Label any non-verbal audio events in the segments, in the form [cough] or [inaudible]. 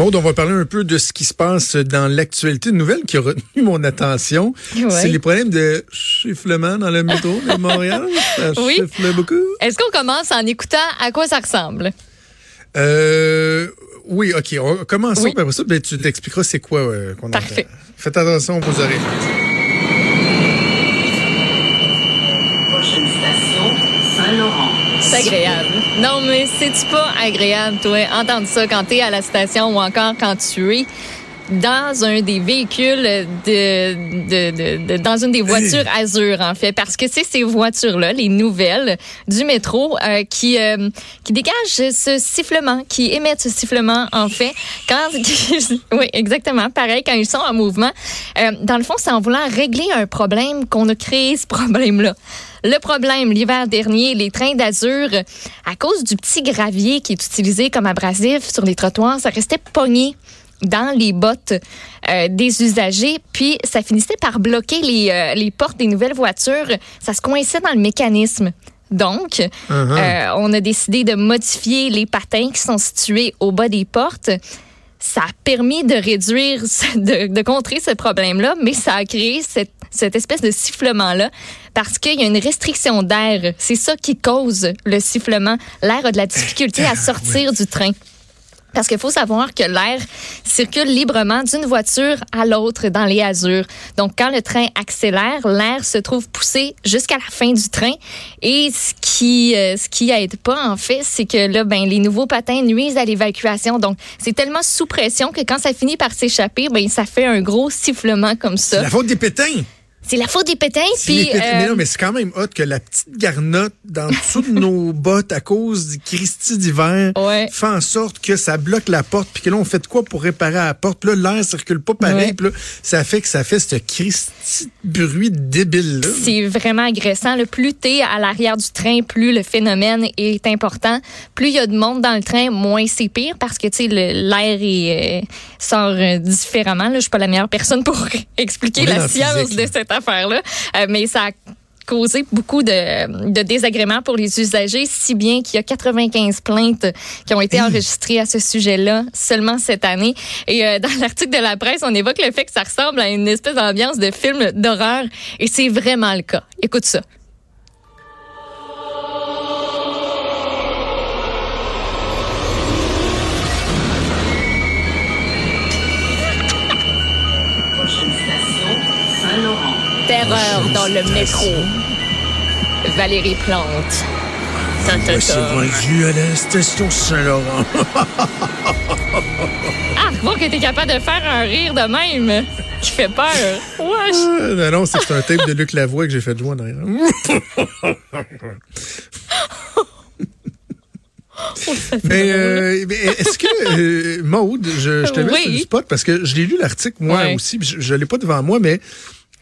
Maud, on va parler un peu de ce qui se passe dans l'actualité. Une nouvelle qui a retenu mon attention, c'est les problèmes de chifflement dans le métro de Montréal. Ça [laughs] Oui. chiffle beaucoup. Est-ce qu'on commence en écoutant à quoi ça ressemble? Euh, oui, OK. On commençons Oui. par ça. Ben, tu t'expliqueras c'est quoi euh, qu'on entend. Parfait. Faites attention aux oreilles. Prochaine station, Saint-Laurent. C'est agréable. Non, mais c'est-tu pas agréable, toi, entendre ça quand t'es à la station ou encore quand tu es dans un des véhicules de, de, de, de- dans une des voitures Azur en fait? Parce que c'est ces voitures là les nouvelles du métro euh, qui euh, qui dégagent ce sifflement qui émettent ce sifflement en fait. Quand [laughs] oui exactement. Pareil quand ils sont en mouvement Euh, dans le fond c'est en voulant régler un problème qu'on a créé ce problème là le problème, l'hiver dernier, les trains d'Azur, à cause du petit gravier qui est utilisé comme abrasif sur les trottoirs, ça restait pogné dans les bottes euh, des usagers, puis ça finissait par bloquer les, euh, les portes des nouvelles voitures. Ça se coinçait dans le mécanisme. Donc, Uh-huh. euh, on a décidé de modifier les patins qui sont situés au bas des portes. Ça a permis de réduire, de, de contrer ce problème-là, mais ça a créé cette, cette espèce de sifflement-là parce qu'il y a une restriction d'air. C'est ça qui cause le sifflement. L'air a de la difficulté à [laughs] sortir du train. Parce qu'il faut savoir que l'air circule librement d'une voiture à l'autre dans les azurs. Donc, quand le train accélère, l'air se trouve poussé jusqu'à la fin du train. Et ce qui, euh, ce qui aide pas, en fait, c'est que là, ben, les nouveaux patins nuisent à l'évacuation. Donc, c'est tellement sous pression que quand ça finit par s'échapper, ben, ça fait un gros sifflement comme ça. la faute des pétins. C'est la faute des pétins. Puis, pétins. Mais euh, non, mais c'est quand même hot que la petite garnotte dans dessous de nos [laughs] bottes à cause du Christi d'hiver Ouais. fait en sorte que ça bloque la porte. Puis que là, on fait de quoi pour réparer la porte? Puis là, l'air circule pas pareil. Ouais. Puis là, ça fait que ça fait ce Christi bruit débile-là. C'est vraiment agressant. Le plus t'es à l'arrière du train, plus le phénomène est important. Plus il y a de monde dans le train, moins c'est pire parce que tu sais le- l'air est, euh, sort euh, différemment. Là, je suis pas la meilleure personne pour [laughs] expliquer la science physique, de cette affaire-là, Euh, mais ça a causé beaucoup de, de désagréments pour les usagers, si bien qu'il y a 95 plaintes qui ont été enregistrées à ce sujet-là seulement cette année. Et euh, dans [laughs] l'article de la presse, on évoque le fait que ça ressemble à une espèce d'ambiance de film d'horreur, et c'est vraiment le cas. Écoute ça. Terreur dans le métro. Valérie Plante. Ta. rendu à la station Saint-Laurent. [laughs] Ah, voir que t'es capable de faire un rire de même qui fait peur. Wesh. Non, non, c'est c'est un tape de Luc Lavoie que j'ai fait jouer en arrière. Mais, euh, mais est-ce que, euh, Maude, je, je te mets Oui. sur le spot parce que je l'ai lu l'article moi Ouais. aussi, puis je, je l'ai pas devant moi, mais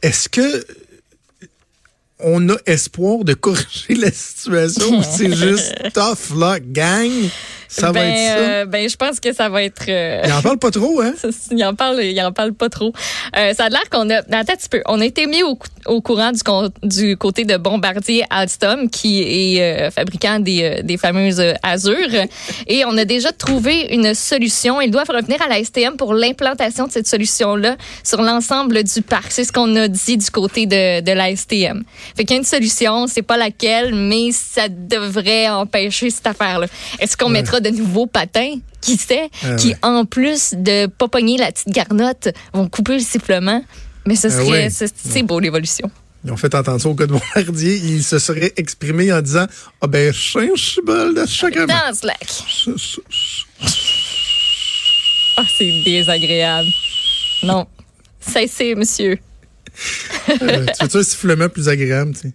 est-ce que on a espoir de corriger la situation ou c'est [laughs] juste tough luck, gang? Ça va ben, être ça? euh, ben, je pense que ça va être. euh, Il en parle pas trop, hein? [laughs] il en parle, il en parle pas trop. Euh, ça a l'air qu'on a, attends un petit peu, on a été mis au, cou- au courant du, côté de Bombardier Alstom, qui est euh, fabricant des, des fameuses Azure, [laughs] et on a déjà trouvé une solution. Ils doivent revenir à la STM pour l'implantation de cette solution-là sur l'ensemble du parc. C'est ce qu'on a dit du côté de, de la STM. Fait qu'il y a une solution, c'est pas laquelle, mais ça devrait empêcher cette affaire-là. Est-ce qu'on mettra de nouveaux patins? Qui sait? Ah qui, ouais. en plus de pas pogner la petite garnotte, vont couper le sifflement. Mais ce Ah serait, ouais. c'est beau l'évolution. Ils ont fait entendre ça au gars [laughs] de Bombardier. Il se serait exprimé en disant Ah ben, bol de chacun. Dans Slack. Ah, c'est désagréable. Non. Cessez, monsieur. Euh, tu veux-tu un sifflement plus agréable, tu sais?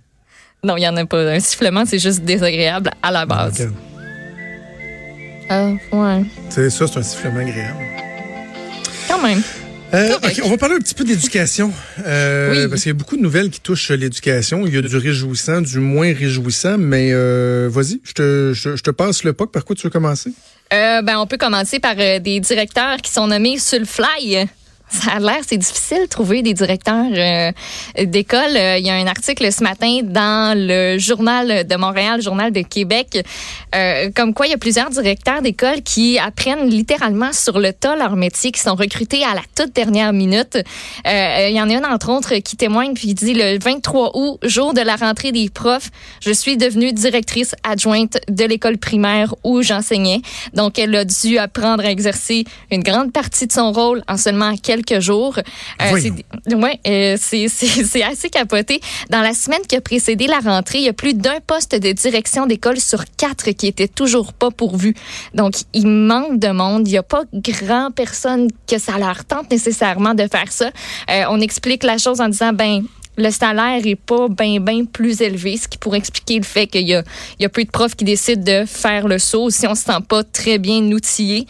Non, il n'y en a pas. Un sifflement, c'est juste désagréable à la base. Regarde. Ouais. C'est ça, c'est un sifflement agréable. Quand même. Euh, on va parler un petit peu d'éducation. Euh, Oui. Parce qu'il y a beaucoup de nouvelles qui touchent l'éducation. Il y a du réjouissant, du moins réjouissant, mais euh, vas-y, je te, je, je te passe le POC. Par quoi tu veux commencer? Euh, ben, on peut commencer par euh, des directeurs qui sont nommés sur le fly. Ça a l'air, c'est difficile de trouver des directeurs euh, d'école. Euh, il y a un article ce matin dans le journal de Montréal, le journal de Québec, euh, comme quoi il y a plusieurs directeurs d'école qui apprennent littéralement sur le tas leur métier, qui sont recrutés à la toute dernière minute. Il y en a une entre autres qui témoigne puis dit le 23 août, jour de la rentrée des profs, je suis devenue directrice adjointe de l'école primaire où j'enseignais. Donc elle a dû apprendre à exercer une grande partie de son rôle en seulement quelques jours. Euh, Voyons. c'est ouais, euh, [laughs] c'est assez capoté. Dans la semaine qui a précédé la rentrée, il y a plus d'un poste de direction d'école sur quatre qui était toujours pas pourvu. Donc, il manque de monde. Il n'y a pas grand personne que ça leur tente nécessairement de faire ça. Euh, on explique la chose en disant, ben, le salaire est pas bien ben plus élevé, ce qui pourrait expliquer le fait qu'il y a, il y a peu de profs qui décident de faire le saut si on se sent pas très bien outillé.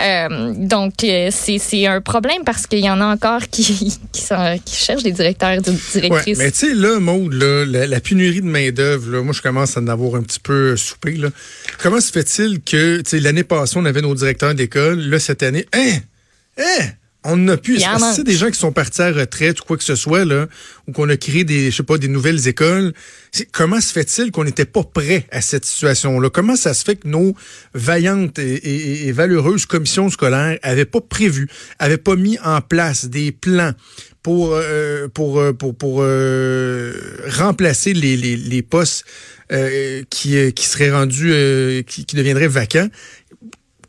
Euh, donc, euh, c'est c'est un problème parce qu'il y en a encore qui, [laughs] qui, sont- qui cherchent des directeurs, des Ouais, directrices. mais tu sais, là, Maude, là, la, la pénurie de main-d'œuvre, là, moi, je commence à en avoir un petit peu soupé. Là. Comment se fait-il que, tu sais, l'année passée, on avait nos directeurs d'école, là, cette année, hein, hein, on n'a plus. Est-ce que c'est des gens qui sont partis à retraite ou quoi que ce soit, là, ou qu'on a créé des, je sais pas, des nouvelles écoles? Comment se fait-il qu'on n'était pas prêt à cette situation-là? Comment ça se fait que nos vaillantes et, et- et valeureuses commissions scolaires avaient pas prévu, avaient pas mis en place des plans pour euh, pour euh, pour pour euh, remplacer les, les, les postes euh, qui qui seraient rendus euh, qui, qui deviendraient vacants?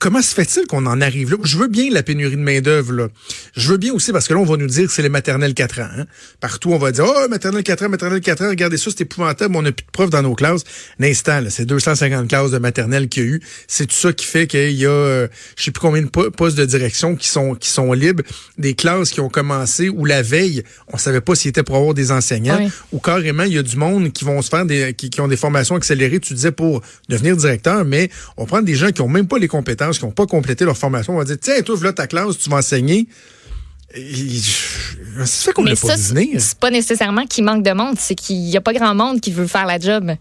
Comment se fait-il qu'on en arrive là? Je veux bien la pénurie de main-d'œuvre. Je veux bien aussi, parce que là, on va nous dire que c'est les maternelles 4 ans. hein. Partout, on va dire, oh, maternelle 4 ans, maternelle 4 ans, regardez ça, c'est épouvantable, on n'a plus de profs dans nos classes. L'instant, c'est 250 classes de maternelle qu'il y a eu. C'est tout ça qui fait qu'il y a, euh, je sais plus combien de po- postes de direction qui sont, qui sont libres, des classes qui ont commencé où la veille, on savait pas s'il était pour avoir des enseignants, Oui. ou carrément, il y a du monde qui vont se faire des, qui, qui ont des formations accélérées, tu disais, pour devenir directeur, mais on prend des gens qui ont même pas les compétences, qui n'ont pas complété leur formation, on va dire, tiens, toi, là ta classe, tu vas enseigner. Ça fait qu'on l'a pas venir. c'est pas nécessairement qu'il manque de monde, c'est qu'il y a pas grand monde qui veut faire la job.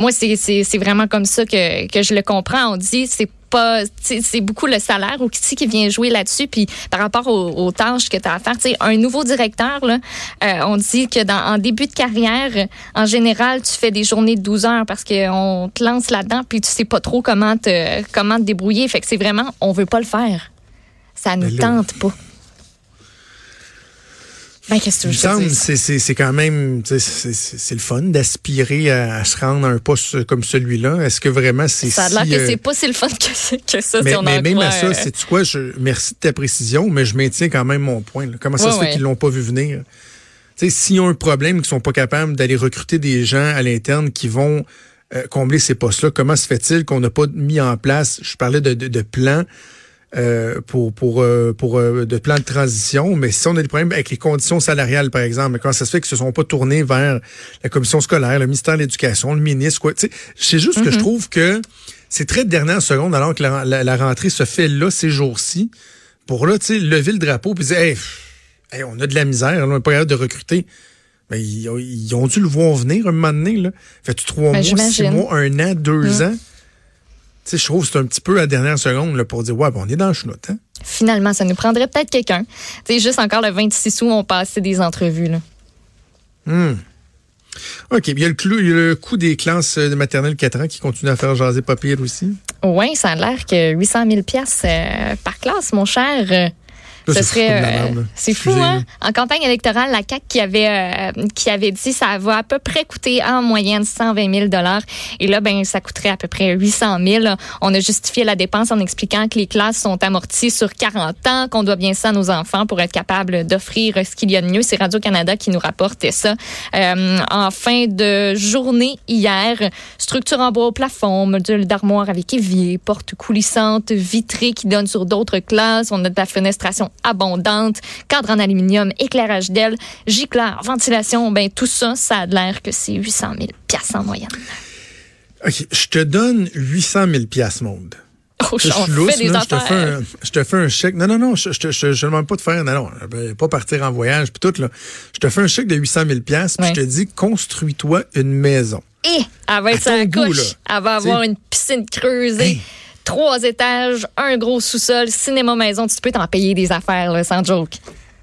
Moi, c'est vraiment comme ça que, que je le comprends. On dit, c'est pas, c'est beaucoup le salaire aussi qui vient jouer là-dessus. Puis par rapport aux, aux tâches que tu as à faire, un nouveau directeur, là, euh, on dit que dans en début de carrière, en général, tu fais des journées de 12 heures parce qu'on te lance là-dedans, puis tu sais pas trop comment te, comment te débrouiller. Fait que c'est vraiment, on veut pas le faire. Ça nous tente pas. Ben, qu'est-ce que veux c'est quand même c'est le fun d'aspirer à, à se rendre à un poste comme celui-là. Est-ce que vraiment c'est Ça a l'air si, que euh, c'est pas si le fun que, que ça, mais, si on mais en même croit, à ça, euh, c'est quoi? Je merci de ta précision, mais je maintiens quand même mon point. là. Comment ça Ouais, se fait ouais. qu'ils l'ont pas vu venir? S'ils ont un problème, qu'ils sont pas capables d'aller recruter des gens à l'interne qui vont euh, combler ces postes-là, comment se fait-il qu'on n'a pas mis en place Je parlais de, de, de plans. Euh, pour pour euh, pour euh, de plans de transition, mais si on a des problèmes avec les conditions salariales, par exemple, comment ça se fait qu'ils se sont pas tournés vers la commission scolaire, le ministère de l'Éducation, le ministre, quoi. Tu sais, c'est juste que je trouve que c'est très de dernière seconde, alors que la, la- la rentrée se fait là, ces jours-ci, pour là, tu sais, lever le drapeau puis dire, hey, hey, on a de la misère, là, on n'est pas capable de recruter. Mais ils, ont- ils ont dû le voir venir un moment donné, là. Fait-tu trois Ben, mois, six mois, un an, deux ans? Tu sais, je trouve que c'est un petit peu à la dernière seconde, là, pour dire, ouais, ben, on est dans le chenoute, hein? Finalement, ça nous prendrait peut-être quelqu'un. Tu sais, juste encore le 26 août, on passait des entrevues. Là. Hmm. OK. Il y a le, clou, il y a le coût des classes euh, de maternelle 4 ans qui continue à faire jaser pas pire aussi. Oui, ça a l'air que 800 000 pièces par classe, mon cher. Ce serait, euh, c'est fou, hein? En campagne électorale, la CAQ qui avait, euh, qui avait dit ça va à peu près coûter en moyenne 120 000 Et là, ben, ça coûterait à peu près 800 000 On a justifié la dépense en expliquant que les classes sont amorties sur 40 ans, qu'on doit bien ça à nos enfants pour être capable d'offrir ce qu'il y a de mieux. C'est Radio-Canada qui nous rapportait ça. Euh, en fin de journée hier, structure en bois au plafond, module d'armoire avec évier, porte coulissante, vitrée qui donne sur d'autres classes. On a de la fenestration abondante, cadre en aluminium, éclairage d'aile, gicleur, ventilation. Ben, tout ça, ça a l'air que c'est 800 000 piastres en moyenne. OK. Je te donne 800 000 piastres, Maude. Oh, Je on suis lousse, fait des là, je te fais un, je te fais un chèque. Non, non, non, je, je, te- je, je demande pas de faire, non, non, pas partir en voyage, puis tout, là. Je te fais un chèque de 800 000 piastres, puis je te dis, construis-toi une maison. Et elle va être À sa goût, couche. là. Elle va avoir T'sais. une piscine creusée. Hey. Trois étages, un gros sous-sol, cinéma maison. Tu peux t'en payer des affaires, là, sans joke.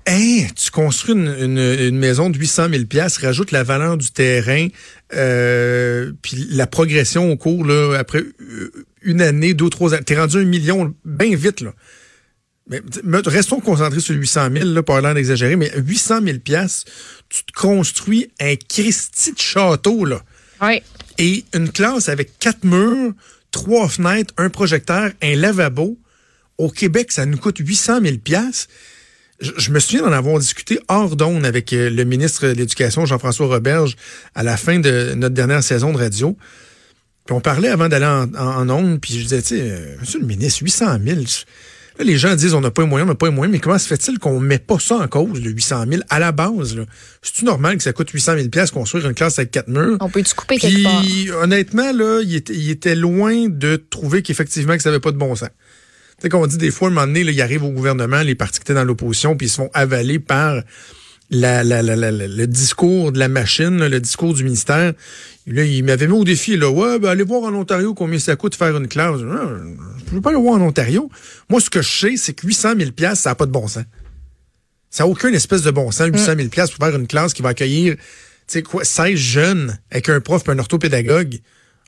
Hey, tu construis une, une, une maison de 800 000 pièces, rajoute la valeur du terrain, euh, puis la progression au cours, là, après euh, une année, deux, trois années, t'es rendu un million bien vite, là. Mais restons concentrés sur 800 000, là, pas l'air d'exagérer, mais 800 000 pièces, tu te construis un Christy de château, là. Oui. Et une classe avec quatre murs, trois fenêtres, un projecteur, un lavabo. Au Québec, ça nous coûte 800 000 pièces. Je, me souviens d'en avoir discuté hors d'onde avec euh, le ministre de l'Éducation, Jean-François Roberge, à la fin de notre dernière saison de radio. Puis on parlait avant d'aller en, en, puis je disais, tu sais, euh, monsieur le ministre, 800 000. Là, les gens disent, on n'a pas les moyens, on n'a pas les moyens, mais comment se fait-il qu'on met pas ça en cause, le 800 000, à la base? C'est-tu normal que ça coûte 800 000 pièces construire une classe avec quatre murs? On peut-tu couper quelque part? Puis, honnêtement, là, il était, il était loin de trouver qu'effectivement, que ça n'avait pas de bon sens. Tu sais, qu'on dit des fois, à un moment donné, là, il arrive au gouvernement, les partis qui étaient dans l'opposition, puis ils se font avaler par la, la, la, le discours de la machine, là, le discours du ministère. Là, il m'avait mis au défi, là, ouais, ben, allez voir en Ontario combien ça coûte de faire une classe. Ah, Je peux pas aller voir en Ontario. Moi, ce que je sais, c'est que 800 000 piastres, ça n'a pas de bon sens. Ça n'a aucun espèce de bon sens, 800 000 piastres pour faire une classe qui va accueillir, tu sais quoi, 16 jeunes avec un prof puis un orthopédagogue,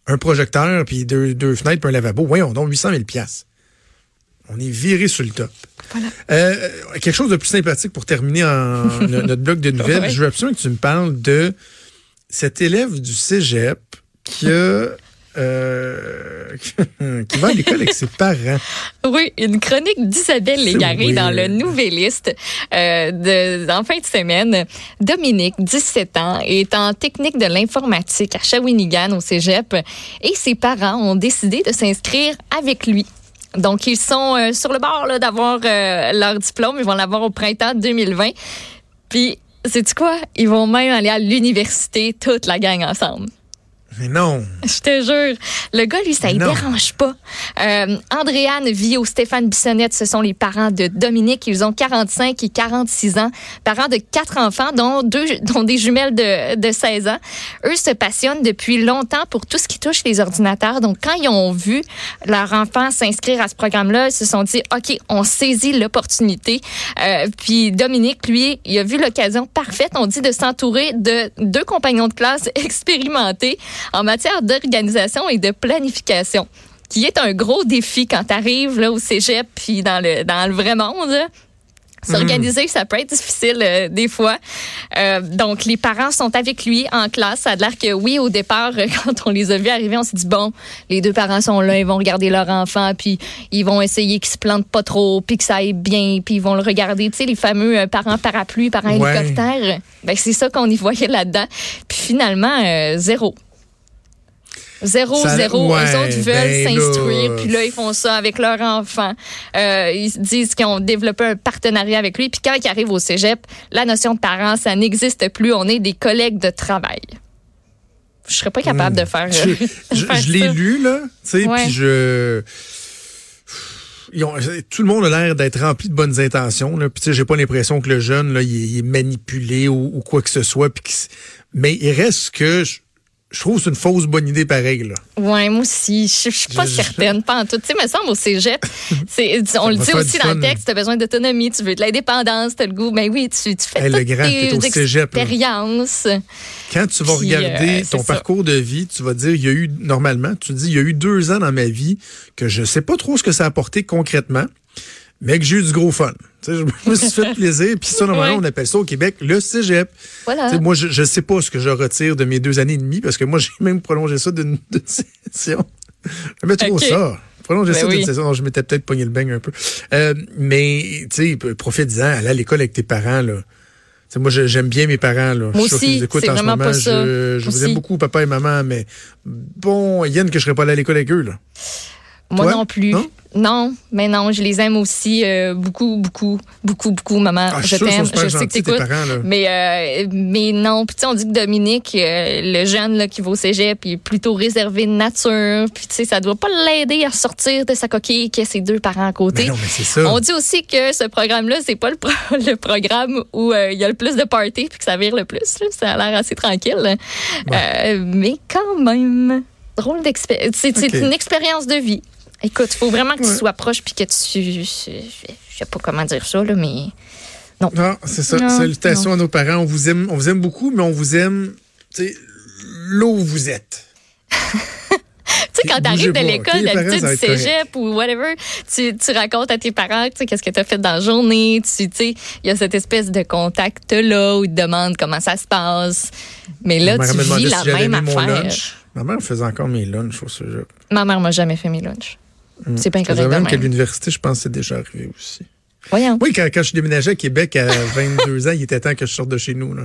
un projecteur puis deux, deux fenêtres puis un lavabo. Voyons donc, 800 000 piastres. On est viré sur le top. Euh, quelque chose de plus sympathique pour terminer en [laughs] notre bloc de nouvelles. Ouais. Je veux absolument que tu me parles de cet élève du cégep qui a... euh, [laughs] qui va à l'école avec ses parents. Oui, une chronique d'Isabelle Légaré dans le Nouvelliste euh, de, en fin de semaine. Dominique, 17 ans, est en technique de l'informatique à Shawinigan au Cégep et ses parents ont décidé de s'inscrire avec lui. Donc, ils sont euh, sur le bord d'avoir euh, leur diplôme. Ils vont l'avoir au printemps 2020. Puis, sais-tu quoi? Ils vont même aller à l'université, toute la gang ensemble. Mais non. [laughs] Je te jure. Le gars, lui, ça ne dérange pas. Euh, Andréane, Vio, Stéphane Bissonnette, ce sont les parents de Dominique. Ils ont 45 et 46 ans. Parents de quatre enfants, dont deux, dont des jumelles de, de 16 ans. Eux se passionnent depuis longtemps pour tout ce qui touche les ordinateurs. Donc, quand ils ont vu leur enfant s'inscrire à ce programme-là, ils se sont dit, OK, on saisit l'opportunité. Euh, puis Dominique, lui, il a vu l'occasion parfaite, on dit, de s'entourer de deux compagnons de classe [laughs] expérimentés en matière d'organisation et de planification, qui est un gros défi quand tu arrives là, au cégep puis dans le, dans le vrai monde. là. S'organiser, ça peut être difficile euh, des fois. Euh, donc, les parents sont avec lui en classe. Ça a l'air que oui, au départ, euh, [laughs] quand on les a vus arriver, on s'est dit, bon, les deux parents sont là, ils vont regarder leur enfant, puis ils vont essayer qu'il se plante pas trop, puis que ça aille bien, puis ils vont le regarder, tu sais, les fameux parents parapluie, parents Ouais. hélicoptère. Ben, c'est ça qu'on y voyait là-dedans. Puis finalement, zéro. Zéro, Ça- zéro. ouais, Eux autres veulent ben s'instruire, là. puis là, ils font ça avec leur enfant. Euh, ils se disent qu'ils ont développé un partenariat avec lui. Puis quand ils arrivent au cégep, la notion de parents, ça n'existe plus. On est des collègues de travail. Je serais pas capable de faire. Hmm. Je, euh, [laughs] je- faire je l'ai lu, là, tu sais, puis je... Ils ont- tout le monde a l'air d'être rempli de bonnes intentions. Là. Puis, tu sais, j'ai pas l'impression que le jeune, là, il, est- il est manipulé ou, ou quoi que ce soit. Puis mais il reste que je, je trouve que c'est une fausse bonne idée pareil. Là. Ouais, moi aussi. Je je suis pas Je- je- certaine, pas en tout. Tu sais, me semble au cégep, [laughs] c'est, on le dit aussi dans le texte, tu as besoin d'autonomie, tu veux de l'indépendance, tu as le goût. Ben oui, tu, tu fais Hey, le toutes grand, t'es au là. expériences. Quand tu vas Puis, regarder euh, c'est ton ça. parcours de vie, tu vas dire, il y a eu, normalement, tu dis, il y a eu deux ans dans ma vie que je sais pas trop ce que ça a apporté concrètement, mais que j'ai eu du gros fun. Je me suis fait [laughs] plaisir. Puis ça, normalement, on appelle ça au Québec le cégep. Voilà. Moi, je ne sais pas ce que je retire de mes deux années et demie parce que moi, [laughs] j'ai même prolongé ça d'une session. [laughs] J'aimais trop ça. Prolonger Ben ça d'une session. Non, je m'étais peut-être pogné le beigne un peu. Euh, mais, tu sais, profite-en, aller à l'école avec tes parents, là. Moi, j'aime bien mes parents. Là. Moi Je suis sûr aussi, c'est en ce vraiment moment. pas ça. Je, je vous aime beaucoup, papa et maman, mais bon, Yann, que je serais pas allé à l'école avec eux. Là. Moi Toi? non plus. Non? Non? mais non, je les aime aussi euh, beaucoup, beaucoup, beaucoup, beaucoup, maman. Ah, je t'aime, je sais que t'écoutes. Mais, euh, mais non, puis tu sais, on dit que Dominique, euh, le jeune là, qui va au cégep, il est plutôt réservé de nature. Puis tu sais, ça doit pas l'aider à sortir de sa coquille qui a ses deux parents à côté. Mais non, mais c'est ça. On dit aussi que ce programme-là, c'est pas le, pro- [laughs] le programme où il y a le plus de party puis que ça vire le plus. là. Ça a l'air assez tranquille. Mais quand même, drôle d'expérience. C'est une expérience de vie. Écoute, il faut vraiment que tu Ouais. sois proche puis que tu. Je, sais pas comment dire ça, là, mais. Non, c'est ça. Non, Salutations à nos parents. On vous aime, on vous aime beaucoup, mais on vous aime, tu sais, là où vous êtes. [laughs] Tu sais, quand t'arrives de l'école, d'habitude du cégep ou whatever, tu, tu racontes à tes parents, tu sais, qu'est-ce que t'as fait dans la journée. Tu sais, il y a cette espèce de contact-là où ils te demandent comment ça se passe. Mais là, tu vis si la j'avais même affaire. Ma mère faisait encore mes lunchs au cégep. Ma mère m'a jamais fait mes lunchs. C'est bien Je correct même qu'à l'université, je pense que c'est déjà arrivé aussi. Voyons. Oui, quand, quand je suis déménagé à Québec à [laughs] 22 ans, il était temps que je sorte de chez nous. Là.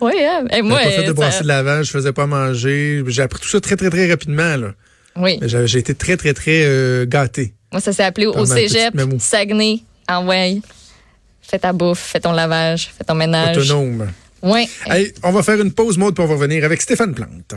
Oui, hein. Et moi, J'avais pas fait de ça- brasser de lavage, je faisais pas manger. J'ai appris tout ça très, très, très rapidement. Là. oui. J'ai été très, très, très euh, gâté. Moi, ça s'est appelé au cégep. Saguenay, en way. Fais ta bouffe, fais ton lavage, fais ton ménage. Autonome. Oui. Hey, on va faire une pause mode pour on va revenir avec Stéphane Plante.